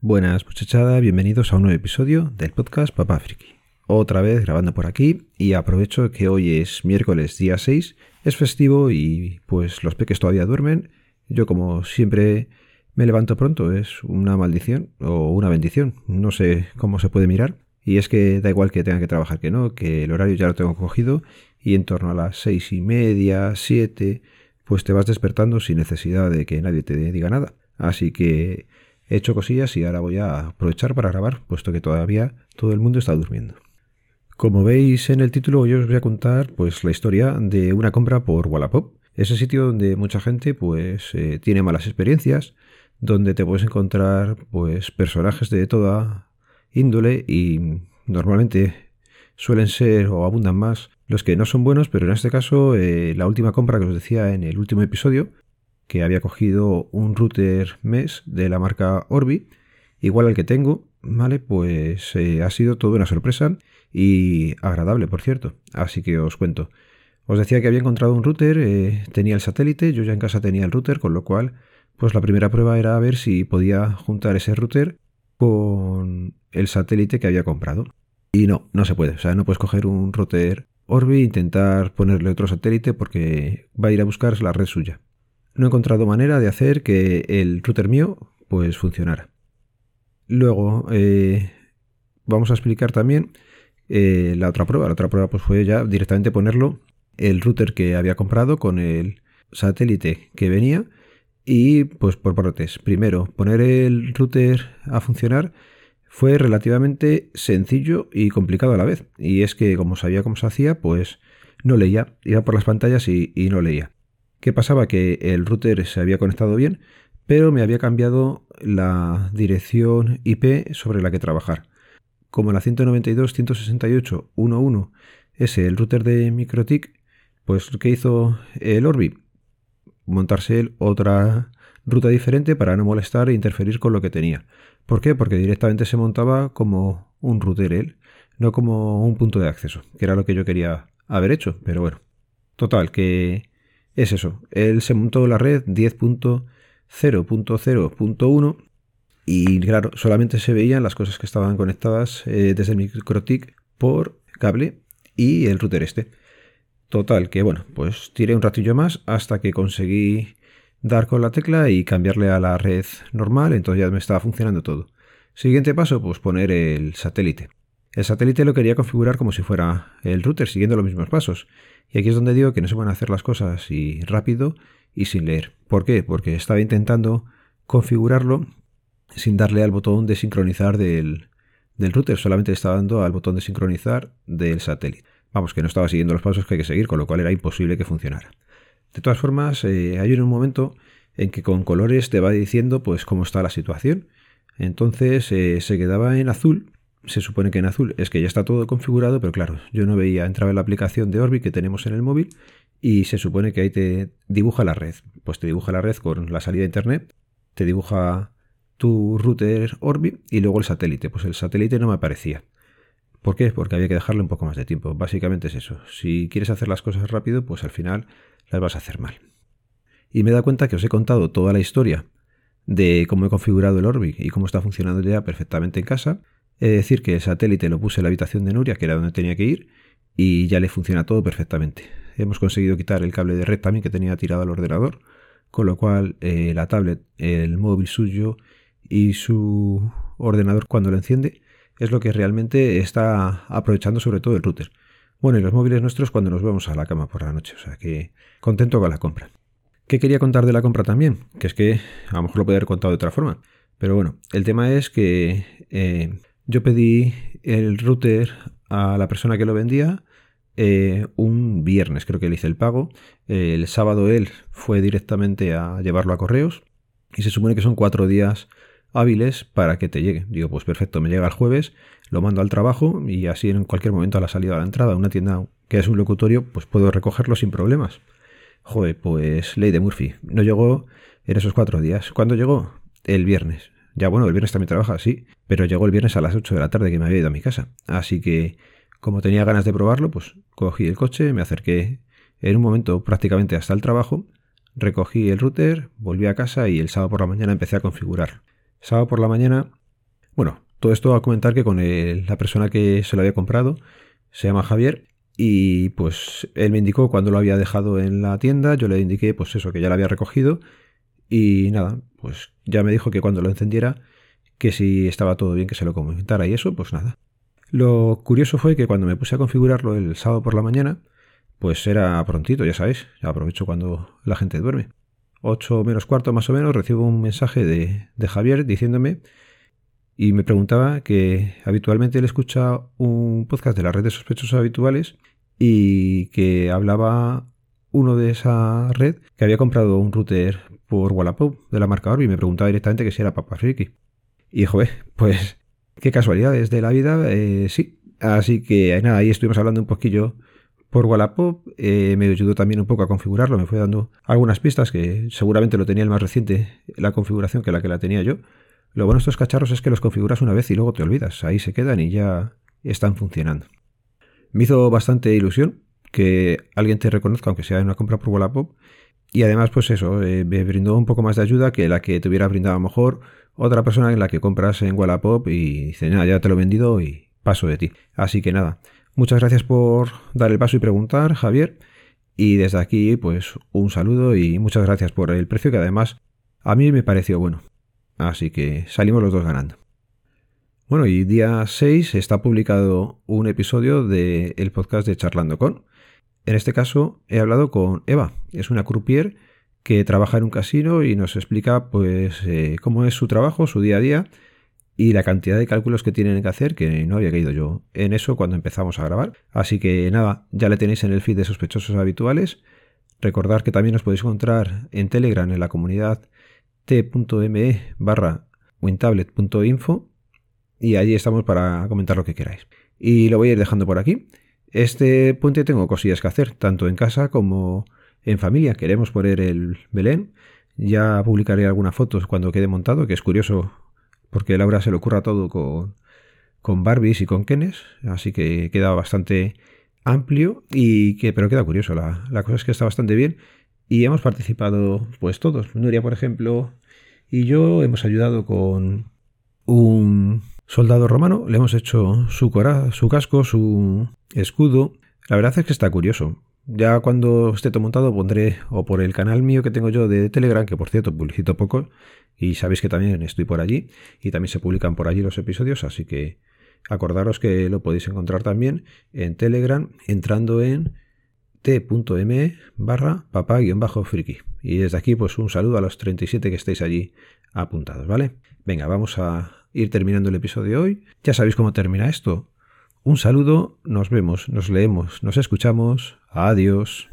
Buenas muchachada, bienvenidos a un nuevo episodio del podcast Papá Friki. Otra vez grabando por aquí y aprovecho que hoy es miércoles día 6, es festivo y pues los peques todavía duermen. Yo como siempre me levanto pronto, es una maldición o una bendición, no sé cómo se puede mirar. Y es que da igual que tenga que trabajar que no, que el horario ya lo tengo cogido y en torno a las seis y media, siete, pues te vas despertando sin necesidad de que nadie te diga nada. Así que he hecho cosillas y ahora voy a aprovechar para grabar, puesto que todavía todo el mundo está durmiendo. Como veis en el título, yo os voy a contar pues la historia de una compra por Wallapop, ese sitio donde mucha gente pues eh, tiene malas experiencias, donde te puedes encontrar pues personajes de toda índole y normalmente suelen ser o abundan más los que no son buenos, pero en este caso eh, la última compra que os decía en el último episodio que había cogido un router MES de la marca Orbi, igual al que tengo, ¿vale? Pues eh, ha sido toda una sorpresa y agradable, por cierto. Así que os cuento. Os decía que había encontrado un router, eh, tenía el satélite, yo ya en casa tenía el router, con lo cual, pues la primera prueba era ver si podía juntar ese router con el satélite que había comprado. Y no, no se puede. O sea, no puedes coger un router Orbi e intentar ponerle otro satélite porque va a ir a buscar la red suya no he encontrado manera de hacer que el router mío pues funcionara. Luego eh, vamos a explicar también eh, la otra prueba. La otra prueba pues fue ya directamente ponerlo el router que había comprado con el satélite que venía y pues por partes. Primero, poner el router a funcionar fue relativamente sencillo y complicado a la vez. Y es que como sabía cómo se hacía, pues no leía. Iba por las pantallas y no leía. ¿Qué pasaba? Que el router se había conectado bien, pero me había cambiado la dirección IP sobre la que trabajar. Como la 192.168.1.1 es el router de MikroTik, pues ¿qué hizo el Orbi? Montarse otra ruta diferente para no molestar e interferir con lo que tenía. ¿Por qué? Porque directamente se montaba como un router él, no como un punto de acceso, que era lo que yo quería haber hecho, pero bueno. Total, que es eso. Él se montó la red 10.0.0.1 y claro, solamente se veían las cosas que estaban conectadas eh, desde el MikroTik por cable y el router este. Total, que bueno, pues tiré un ratillo más hasta que conseguí dar con la tecla y cambiarle a la red normal, entonces ya me estaba funcionando todo. Siguiente paso, pues poner el satélite. El satélite lo quería configurar como si fuera el router, siguiendo los mismos pasos. Y aquí es donde digo que no se van a hacer las cosas y rápido y sin leer. ¿Por qué? Porque estaba intentando configurarlo sin darle al botón de sincronizar del, router, solamente estaba dando al botón de sincronizar del satélite. Vamos, que no estaba siguiendo los pasos que hay que seguir, con lo cual era imposible que funcionara. De todas formas, eh, hay un momento en que con colores te va diciendo pues cómo está la situación. Entonces eh, se quedaba en azul se supone que en azul es que ya está todo configurado, pero claro, yo no veía, entraba en la aplicación de Orbi que tenemos en el móvil y se supone que ahí te dibuja la red. Pues te dibuja la red con la salida de internet, te dibuja tu router Orbi y luego el satélite. Pues el satélite no me aparecía. ¿Por qué? Porque había que dejarle un poco más de tiempo. Básicamente es eso. Si quieres hacer las cosas rápido, pues al final las vas a hacer mal. Y me da cuenta que os he contado toda la historia de cómo he configurado el Orbi y cómo está funcionando ya perfectamente en casa es decir que el satélite lo puse en la habitación de Nuria, que era donde tenía que ir, y ya le funciona todo perfectamente. Hemos conseguido quitar el cable de red también que tenía tirado al ordenador, con lo cual eh, la tablet, el móvil suyo y su ordenador cuando lo enciende es lo que realmente está aprovechando sobre todo el router. Bueno, y los móviles nuestros cuando nos vamos a la cama por la noche, o sea que contento con la compra. ¿Qué quería contar de la compra también? Que es que a lo mejor lo podría haber contado de otra forma. Pero bueno, el tema es que eh, yo pedí el router a la persona que lo vendía eh, un viernes, creo que le hice el pago. el sábado él fue directamente a llevarlo a correos y se supone que son cuatro días hábiles para que te llegue. Digo, pues perfecto, me llega el jueves, lo mando al trabajo y así en cualquier momento a la salida a la entrada, una tienda que es un locutorio, pues puedo recogerlo sin problemas. Joder, pues ley de Murphy. No llegó en esos cuatro días. ¿Cuándo llegó? El viernes. Ya bueno, el viernes también trabaja, sí, pero llegó el viernes a las 8 de la tarde que me había ido a mi casa. Así que, como tenía ganas de probarlo, pues cogí el coche, me acerqué en un momento prácticamente hasta el trabajo, recogí el router, volví a casa y el sábado por la mañana empecé a configurar. Sábado por la mañana Bueno, todo esto a comentar que con la persona que se lo había comprado se llama Javier y pues él me indicó cuando lo había dejado en la tienda, yo le indiqué pues eso, que ya lo había recogido y nada, pues ya me dijo que cuando lo encendiera, que si estaba todo bien que se lo comentara y eso, pues nada. Lo curioso fue que cuando me puse a configurarlo el sábado por la mañana, pues era prontito, ya sabéis, aprovecho cuando la gente duerme. 8 menos cuarto más o menos recibo un mensaje de, de Javier diciéndome y me preguntaba que habitualmente él escucha un podcast de la red de sospechosos habituales y que hablaba uno de esa red que había comprado un router por Wallapop de la marca Orbi me preguntaba directamente que si era Papa Friki. Y joder, pues qué casualidades de la vida, eh, sí. Así que nada, ahí estuvimos hablando un poquillo por Wallapop, eh, me ayudó también un poco a configurarlo, me fue dando algunas pistas que seguramente lo tenía el más reciente la configuración que la que la tenía yo. Lo bueno de estos cacharros es que los configuras una vez y luego te olvidas. Ahí se quedan y ya están funcionando. Me hizo bastante ilusión que alguien te reconozca, aunque sea en una compra por Wallapop. Y además, pues eso, eh, me brindó un poco más de ayuda que la que te hubiera brindado a lo mejor otra persona en la que compras en Wallapop y dice, nada, ya te lo he vendido y paso de ti. Así que nada, muchas gracias por dar el paso y preguntar, Javier. Y desde aquí, pues un saludo y muchas gracias por el precio que además a mí me pareció bueno. Así que salimos los dos ganando. Bueno, y día 6 está publicado un episodio del podcast de Charlando con. En este caso he hablado con Eva, es una croupier que trabaja en un casino y nos explica pues eh, cómo es su trabajo, su día a día y la cantidad de cálculos que tienen que hacer que no había caído yo en eso cuando empezamos a grabar. Así que nada, ya le tenéis en el feed de sospechosos habituales. Recordad que también os podéis encontrar en Telegram en la comunidad t.me barra wintablet.info y allí estamos para comentar lo que queráis. Y lo voy a ir dejando por aquí. Este puente tengo cosillas que hacer, tanto en casa como en familia. Queremos poner el Belén. Ya publicaré algunas fotos cuando quede montado, que es curioso porque Laura se le ocurra todo con, con Barbies y con Kenes, así que queda bastante amplio y que pero queda curioso. La, la cosa es que está bastante bien y hemos participado pues todos. Nuria, por ejemplo, y yo hemos ayudado con un soldado romano, le hemos hecho su su casco, su escudo. La verdad es que está curioso. Ya cuando esté todo montado pondré o por el canal mío que tengo yo de Telegram, que por cierto publicito poco, y sabéis que también estoy por allí, y también se publican por allí los episodios, así que acordaros que lo podéis encontrar también en Telegram entrando en t.me barra papá-friki. Y desde aquí, pues un saludo a los 37 que estáis allí apuntados, ¿vale? Venga, vamos a ir terminando el episodio de hoy. Ya sabéis cómo termina esto. Un saludo, nos vemos, nos leemos, nos escuchamos. Adiós.